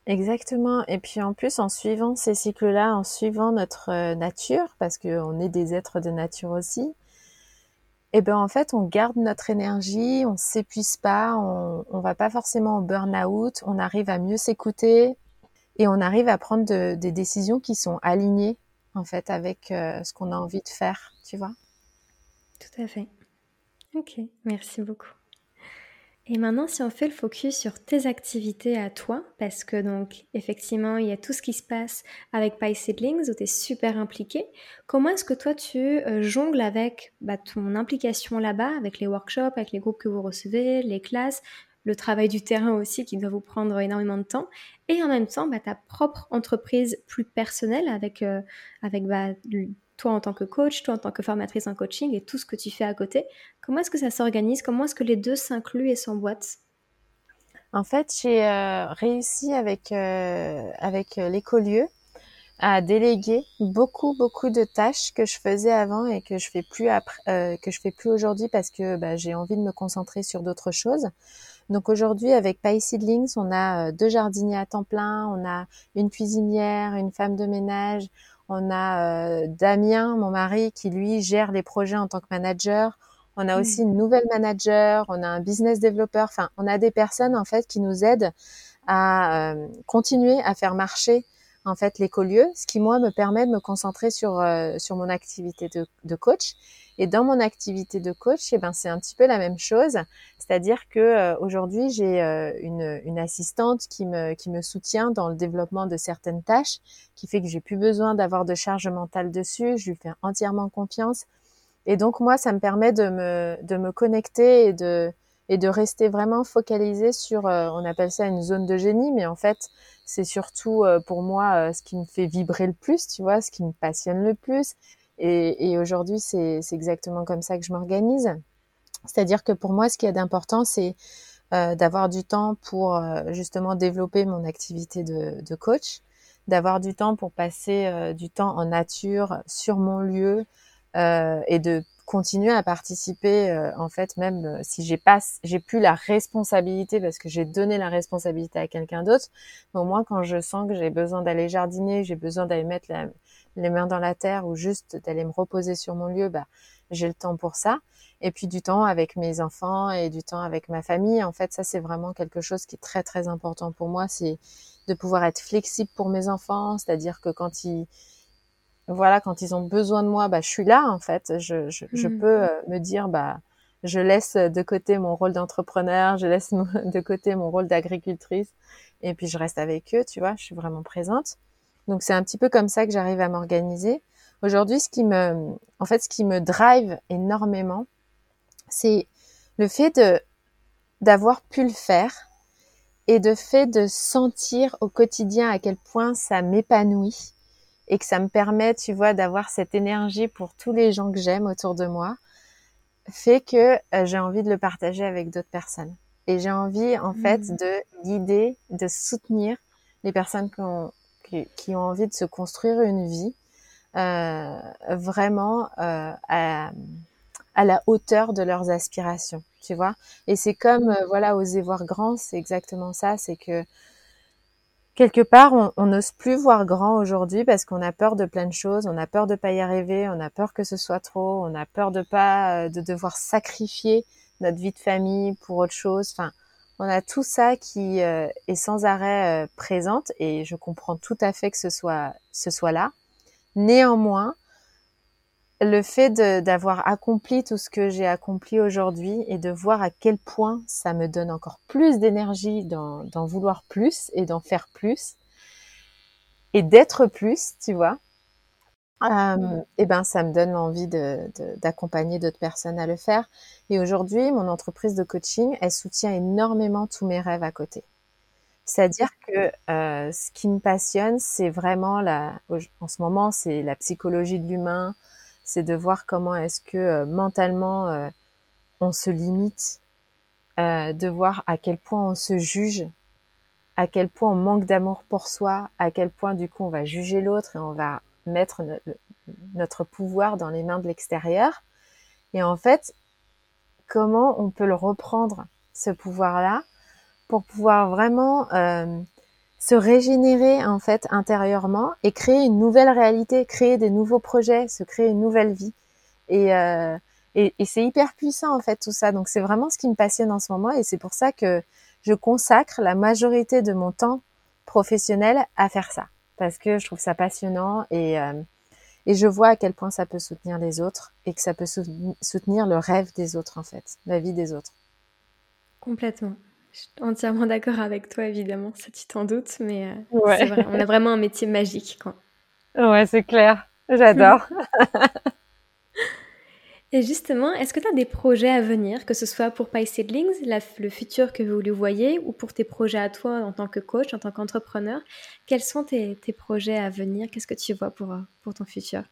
B: Exactement. Et puis en plus, en suivant ces cycles-là, en suivant notre euh, nature, parce qu'on est des êtres de nature aussi, et eh ben en fait on garde notre énergie, on s'épuise pas, on, on va pas forcément au burn-out, on arrive à mieux s'écouter et on arrive à prendre des décisions qui sont alignées en fait avec euh, ce qu'on a envie de faire, tu vois.
A: Tout à fait. Ok, merci beaucoup. Et maintenant, si on fait le focus sur tes activités à toi, parce que donc effectivement, il y a tout ce qui se passe avec Pie Seedlings où tu es super impliqué, comment est-ce que toi tu euh, jongles avec bah, ton implication là-bas, avec les workshops, avec les groupes que vous recevez, les classes, le travail du terrain aussi qui doit vous prendre énormément de temps, et en même temps bah, ta propre entreprise plus personnelle avec, euh, avec bah, toi en tant que coach, toi en tant que formatrice en coaching et tout ce que tu fais à côté. Comment est-ce que ça s'organise? Comment est-ce que les deux s'incluent et s'emboîtent?
B: En fait, j'ai euh, réussi avec, euh, avec l'écolieu à déléguer beaucoup beaucoup de tâches que je faisais avant et que je fais plus après, que je fais plus aujourd'hui parce que bah, j'ai envie de me concentrer sur d'autres choses. Donc aujourd'hui, avec Pie Seedlings, on a euh, deux jardiniers à temps plein, on a une cuisinière, une femme de ménage, on a euh, Damien, mon mari, qui lui gère les projets en tant que manager. On a aussi une nouvelle manager, on a un business développeur. Enfin, on a des personnes en fait qui nous aident à euh, continuer à faire marcher en fait l'écolieu, ce qui moi me permet de me concentrer sur sur mon activité de, de coach. Et dans mon activité de coach, eh ben c'est un petit peu la même chose, c'est-à-dire que euh, aujourd'hui j'ai euh, une, une, assistante qui me qui me soutient dans le développement de certaines tâches, qui fait que j'ai plus besoin d'avoir de charge mentale dessus. Je lui fais entièrement confiance, et donc moi ça me permet de me de me connecter et de et de rester vraiment focalisé sur, euh, on appelle ça une zone de génie, mais en fait, c'est surtout pour moi ce qui me fait vibrer le plus, tu vois, ce qui me passionne le plus, et, et aujourd'hui, c'est exactement comme ça que je m'organise. C'est-à-dire que pour moi, ce qui est d'important, c'est euh, d'avoir du temps pour euh, justement développer mon activité de, de coach, d'avoir du temps pour passer euh, du temps en nature sur mon lieu euh, et de continuer à participer euh, en fait même si j'ai pas j'ai plus la responsabilité parce que j'ai donné la responsabilité à quelqu'un d'autre au moins quand je sens que j'ai besoin d'aller jardiner j'ai besoin d'aller mettre les mains dans la terre ou juste d'aller me reposer sur mon lieu, bah, j'ai le temps pour ça. Et puis du temps avec mes enfants et du temps avec ma famille. En fait, ça, c'est vraiment quelque chose qui est très, très important pour moi. C'est de pouvoir être flexible pour mes enfants. C'est-à-dire que quand ils, voilà, quand ils ont besoin de moi, bah, je suis là, en fait. Je, je, je mmh. peux euh, me dire, bah, je laisse de côté mon rôle d'entrepreneur, je laisse de côté mon rôle d'agricultrice et puis je reste avec eux, tu vois, je suis vraiment présente. Donc c'est un petit peu comme ça que j'arrive à m'organiser. Aujourd'hui, ce qui me, en fait, ce qui me drive énormément, c'est le fait de d'avoir pu le faire et de fait de sentir au quotidien à quel point ça m'épanouit et que ça me permet, tu vois, d'avoir cette énergie pour tous les gens que j'aime autour de moi, fait que euh, j'ai envie de le partager avec d'autres personnes. Et j'ai envie, en fait, mmh. de guider, de soutenir les personnes qui ont, qui, ont envie de se construire une vie euh, vraiment euh, à, à, la hauteur de leurs aspirations, tu vois. Et c'est comme, euh, voilà, oser voir grand, c'est exactement ça, c'est que quelque part, on n'ose plus voir grand aujourd'hui parce qu'on a peur de plein de choses, on a peur de pas y arriver, on a peur que ce soit trop, on a peur de pas, de devoir sacrifier notre vie de famille pour autre chose. Enfin, on a tout ça qui euh, est sans arrêt euh, présente et je comprends tout à fait que ce soit ce soit là. Néanmoins, le fait d'avoir accompli tout ce que j'ai accompli aujourd'hui et de voir à quel point ça me donne encore plus d'énergie d'en vouloir plus et d'en faire plus et d'être plus, tu vois, euh, et ben ça me donne envie d'accompagner d'autres personnes à le faire. Et aujourd'hui, mon entreprise de coaching, elle soutient énormément tous mes rêves à côté. C'est-à-dire que euh, ce qui me passionne, c'est vraiment la, en ce moment, c'est la psychologie de l'humain, c'est de voir comment est-ce que euh, mentalement euh, on se limite, euh, de voir à quel point on se juge, à quel point on manque d'amour pour soi, à quel point du coup on va juger l'autre et on va mettre notre pouvoir dans les mains de l'extérieur. Et en fait, comment on peut le reprendre, ce pouvoir-là, pour pouvoir vraiment euh, se régénérer en fait intérieurement et créer une nouvelle réalité, créer des nouveaux projets, se créer une nouvelle vie. Et, euh, et, et c'est hyper puissant en fait tout ça. Donc c'est vraiment ce qui me passionne en ce moment et c'est pour ça que je consacre la majorité de mon temps professionnel à faire ça parce que je trouve ça passionnant et, euh, Et je vois à quel point ça peut soutenir les autres et que ça peut soutenir le rêve des autres, en fait, la vie des autres.
A: Complètement. Je suis entièrement d'accord avec toi, évidemment, ça tu t'en doutes, mais euh, vrai, on a vraiment un métier magique. Quoi.
B: Ouais, c'est clair. J'adore.
A: Et justement, est-ce que tu as des projets à venir, que ce soit pour Pie Seedlings, le futur que vous lui voyez, ou pour tes projets à toi en tant que coach, en tant qu'entrepreneur? Quels sont tes, projets à venir? Qu'est-ce que tu vois pour, euh, pour ton futur?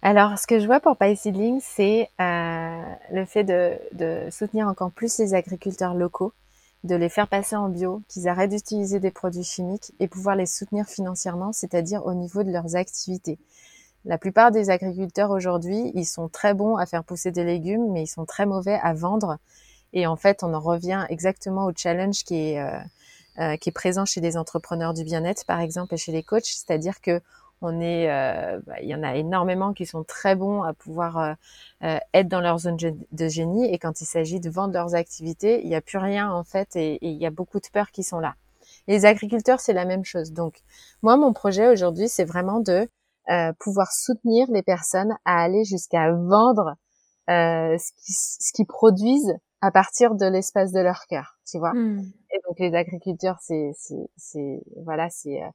B: Alors, ce que je vois pour Pie Seedlings, c'est euh, le fait de, de, soutenir encore plus les agriculteurs locaux, de les faire passer en bio, qu'ils arrêtent d'utiliser des produits chimiques et pouvoir les soutenir financièrement, c'est-à-dire au niveau de leurs activités. La plupart des agriculteurs aujourd'hui, ils sont très bons à faire pousser des légumes, mais ils sont très mauvais à vendre. Et en fait, on en revient exactement au challenge qui est, euh, euh, qui est présent chez les entrepreneurs du bien-être, par exemple, et chez les coachs. C'est-à-dire que on est, euh, bah, il y en a énormément qui sont très bons à pouvoir être dans leur zone de génie. Et quand il s'agit de vendre leurs activités, il n'y a plus rien en fait, et, et il y a beaucoup de peurs qui sont là. Les agriculteurs, c'est la même chose. Donc, moi, mon projet aujourd'hui, c'est vraiment de euh, pouvoir soutenir les personnes à aller jusqu'à vendre euh, ce qu'ils produisent à partir de l'espace de leur cœur, tu vois. Hmm. Et donc les agriculteurs, c'est c'est voilà, c'est euh,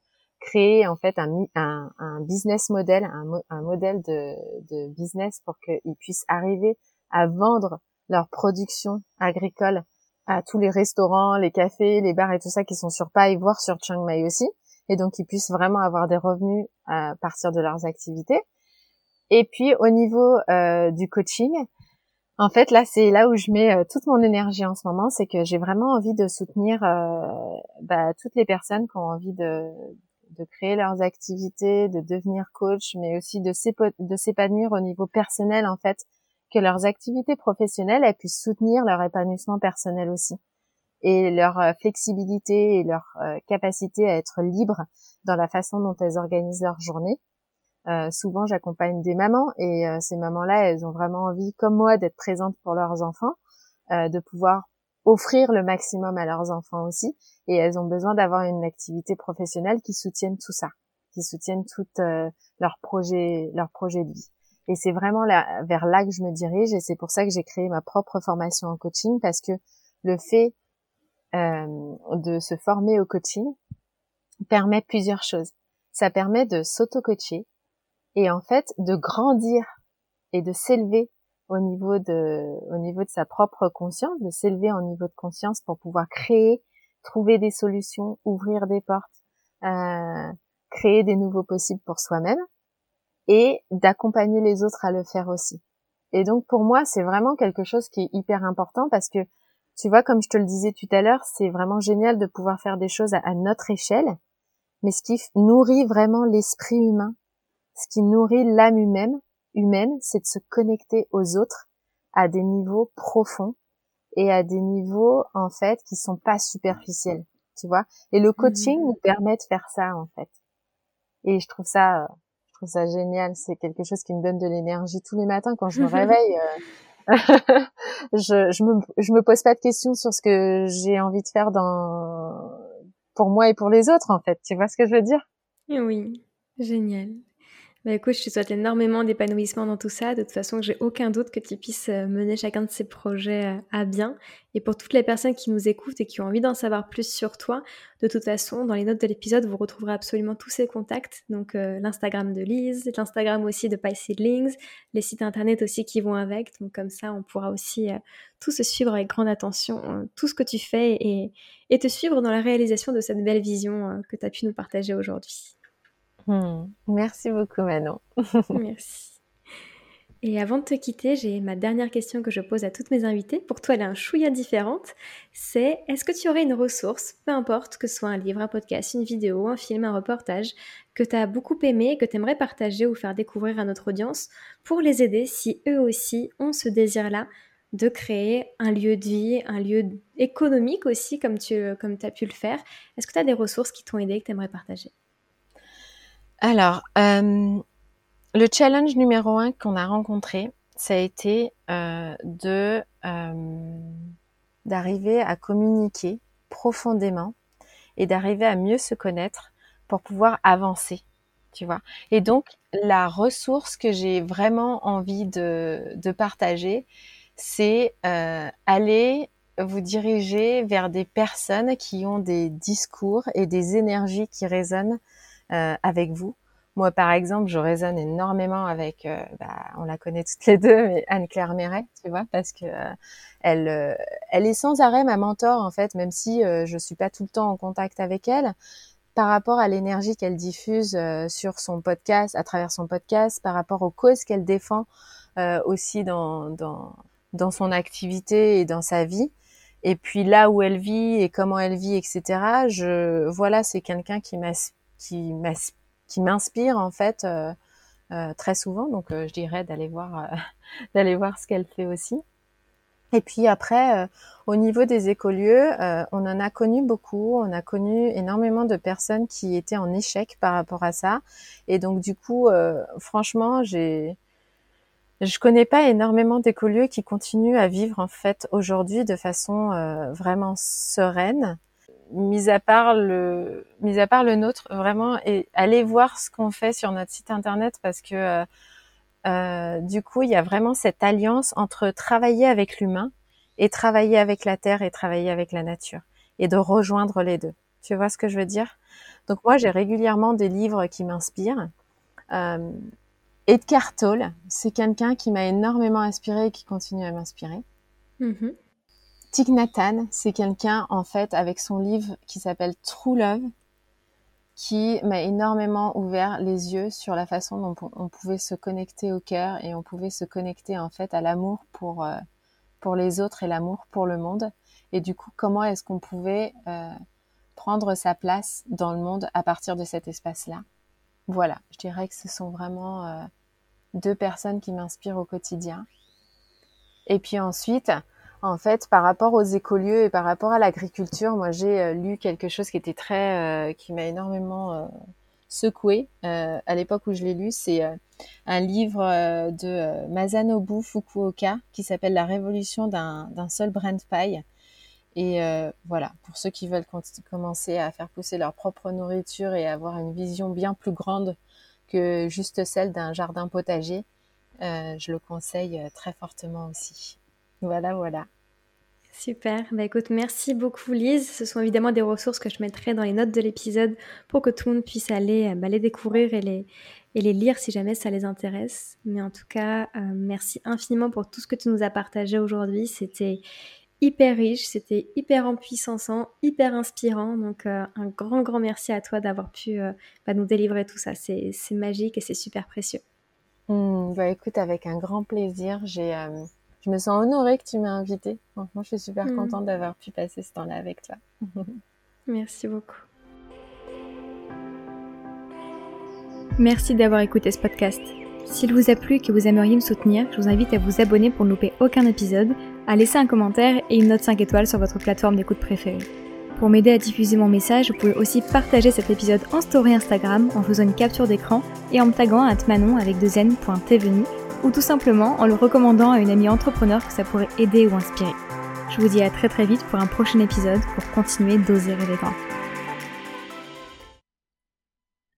B: créer en fait un, un, business model, un, un modèle de, de business pour qu'ils puissent arriver à vendre leur production agricole à tous les restaurants, les cafés, les bars et tout ça qui sont sur Pai, voire sur Chiang Mai aussi et donc ils puissent vraiment avoir des revenus à partir de leurs activités. Et puis au niveau euh, du coaching, en fait là c'est là où je mets euh, toute mon énergie en ce moment, c'est que j'ai vraiment envie de soutenir euh, bah, toutes les personnes qui ont envie de, de créer leurs activités, de devenir coach, mais aussi de s'épanouir au niveau personnel en fait, que leurs activités professionnelles elles puissent soutenir leur épanouissement personnel aussi et leur euh, flexibilité et leur euh, capacité à être libres dans la façon dont elles organisent leur journée. Euh, souvent, j'accompagne des mamans et ces mamans-là, elles ont vraiment envie, comme moi, d'être présentes pour leurs enfants, de pouvoir offrir le maximum à leurs enfants aussi, et elles ont besoin d'avoir une activité professionnelle qui soutienne tout ça, qui soutienne tout leur projet, leur projet de vie. Et c'est vraiment là, vers là que je me dirige, et c'est pour ça que j'ai créé ma propre formation en coaching, parce que le fait euh, de se former au coaching permet plusieurs choses. Ça permet de s'auto-coacher et en fait de grandir et de s'élever au niveau de au niveau de sa propre conscience, de s'élever en niveau de conscience pour pouvoir créer, trouver des solutions, ouvrir des portes, euh, créer des nouveaux possibles pour soi-même et d'accompagner les autres à le faire aussi. Et donc pour moi, c'est vraiment quelque chose qui est hyper important parce que tu vois, comme je te le disais tout à l'heure, c'est vraiment génial de pouvoir faire des choses à, notre échelle, mais ce qui nourrit vraiment l'esprit humain, ce qui nourrit l'âme humaine, humaine, c'est de se connecter aux autres à des niveaux profonds et à des niveaux en fait qui sont pas superficiels, tu vois. Et le coaching mmh. nous permet de faire ça en fait. Et je trouve ça, je trouve ça génial. C'est quelque chose qui me donne de l'énergie tous les matins quand je me réveille. Euh, je, je, me, je me pose pas de questions sur ce que j'ai envie de faire dans pour moi et pour les autres en fait. Tu vois ce que je veux dire?
A: Oui, génial. Bah, écoute, je te souhaite énormément d'épanouissement dans tout ça. De toute façon, j'ai aucun doute que tu puisses euh, mener chacun de ces projets euh, à bien. Et pour toutes les personnes qui nous écoutent et qui ont envie d'en savoir plus sur toi, de toute façon, dans les notes de l'épisode, vous retrouverez absolument tous ces contacts. Donc euh, l'Instagram de Lise, l'Instagram aussi de Seedlings, les sites internet aussi qui vont avec. Donc comme ça, on pourra aussi tout se suivre avec grande attention, tout ce que tu fais et, te suivre dans la réalisation de cette belle vision que tu as pu nous partager aujourd'hui.
B: Hmm. Merci beaucoup Manon.
A: Merci. Et avant de te quitter, j'ai ma dernière question que je pose à toutes mes invitées. Pour toi, elle est un chouïa différente. C'est est-ce que tu aurais une ressource, peu importe que ce soit un livre, un podcast, une vidéo, un film, un reportage, que tu as beaucoup aimé, que tu aimerais partager ou faire découvrir à notre audience pour les aider si eux aussi ont ce désir-là de créer un lieu de vie, un lieu économique aussi, comme tu comme as pu le faire? Est-ce que tu as des ressources qui t'ont aidé que tu aimerais partager?
B: Alors, euh, le challenge numéro un qu'on a rencontré, ça a été euh, de euh, d'arriver à communiquer profondément et d'arriver à mieux se connaître pour pouvoir avancer, tu vois. Et donc, la ressource que j'ai vraiment envie de, de partager, c'est aller vous diriger vers des personnes qui ont des discours et des énergies qui résonnent avec vous. Moi, par exemple, je résonne énormément avec, euh, bah, on la connaît toutes les deux, mais Anne-Claire Méret, tu vois, parce que euh, elle, euh, elle est sans arrêt ma mentor en fait, même si je suis pas tout le temps en contact avec elle par rapport à l'énergie qu'elle diffuse euh, sur son podcast, à travers son podcast, par rapport aux causes qu'elle défend euh, aussi dans, dans, dans son activité et dans sa vie. Et puis là où elle vit et comment elle vit, etc. Je voilà, c'est quelqu'un qui qui qui m'inspire en fait euh, euh très souvent. Donc je dirais d'aller voir d'aller voir ce qu'elle fait aussi. Et puis après, euh, au niveau des écolieux, euh, on en a connu beaucoup. On a connu énormément de personnes qui étaient en échec par rapport à ça. Et donc du coup, euh, franchement, j'ai, je connais pas énormément d'écolieux qui continuent à vivre en fait aujourd'hui de façon vraiment sereine. Mis à part le, mis à part le nôtre, vraiment, et allez voir ce qu'on fait sur notre site internet parce que euh, du coup, il y a vraiment cette alliance entre travailler avec l'humain et travailler avec la terre et travailler avec la nature et de rejoindre les deux. Tu vois ce que je veux dire? Donc moi, j'ai régulièrement des livres qui m'inspirent. Euh, Edgar Tolle, c'est quelqu'un qui m'a énormément inspiré et qui continue à m'inspirer. Mm Thich c'est quelqu'un en fait avec son livre qui s'appelle True Love, qui m'a énormément ouvert les yeux sur la façon dont on pouvait se connecter au cœur et on pouvait se connecter en fait à l'amour pour euh, pour les autres et l'amour pour le monde et du coup comment est-ce qu'on pouvait euh, prendre sa place dans le monde à partir de cet espace-là? Voilà, je dirais que ce sont vraiment euh, deux personnes qui m'inspirent au quotidien. Et puis ensuite, en fait, par rapport aux écolieux et par rapport à l'agriculture, moi j'ai euh, lu quelque chose qui était très, euh, qui m'a énormément euh, secoué à l'époque où je l'ai lu. C'est un livre de Masanobu Fukuoka qui s'appelle La révolution d'un seul brin de paille. Et voilà, pour ceux qui veulent commencer à faire pousser leur propre nourriture et avoir une vision bien plus grande que juste celle d'un jardin potager, je le conseille très fortement aussi. Voilà, voilà.
A: Super. Bah écoute, merci beaucoup Lise. Ce sont évidemment des ressources que je mettrai dans les notes de l'épisode pour que tout le monde puisse aller euh, bah, les découvrir et les, et les lire si jamais ça les intéresse. Mais en tout cas, euh, merci infiniment pour tout ce que tu nous as partagé aujourd'hui. C'était hyper riche, c'était hyper empuissant, hyper inspirant. Donc euh, un grand, grand merci à toi d'avoir pu bah, nous délivrer tout ça. C'est magique et c'est super précieux.
B: Mmh, bah écoute, avec un grand plaisir. J'ai je me sens honorée que tu m'aies invitée. Franchement, je suis super mm. contente d'avoir pu passer ce temps-là avec toi.
A: Merci beaucoup. Merci d'avoir écouté ce podcast. S'il vous a plu et que vous aimeriez me soutenir, je vous invite à vous abonner pour ne louper aucun épisode, à laisser un commentaire et une note 5 étoiles sur votre plateforme d'écoute préférée. Pour m'aider à diffuser mon message, vous pouvez aussi partager cet épisode en story Instagram en faisant une capture d'écran et en me taguant à manon avec deux ou tout simplement en le recommandant à une amie entrepreneur que ça pourrait aider ou inspirer. Je vous dis à très très vite pour un prochain épisode pour continuer d'oser rêver grand.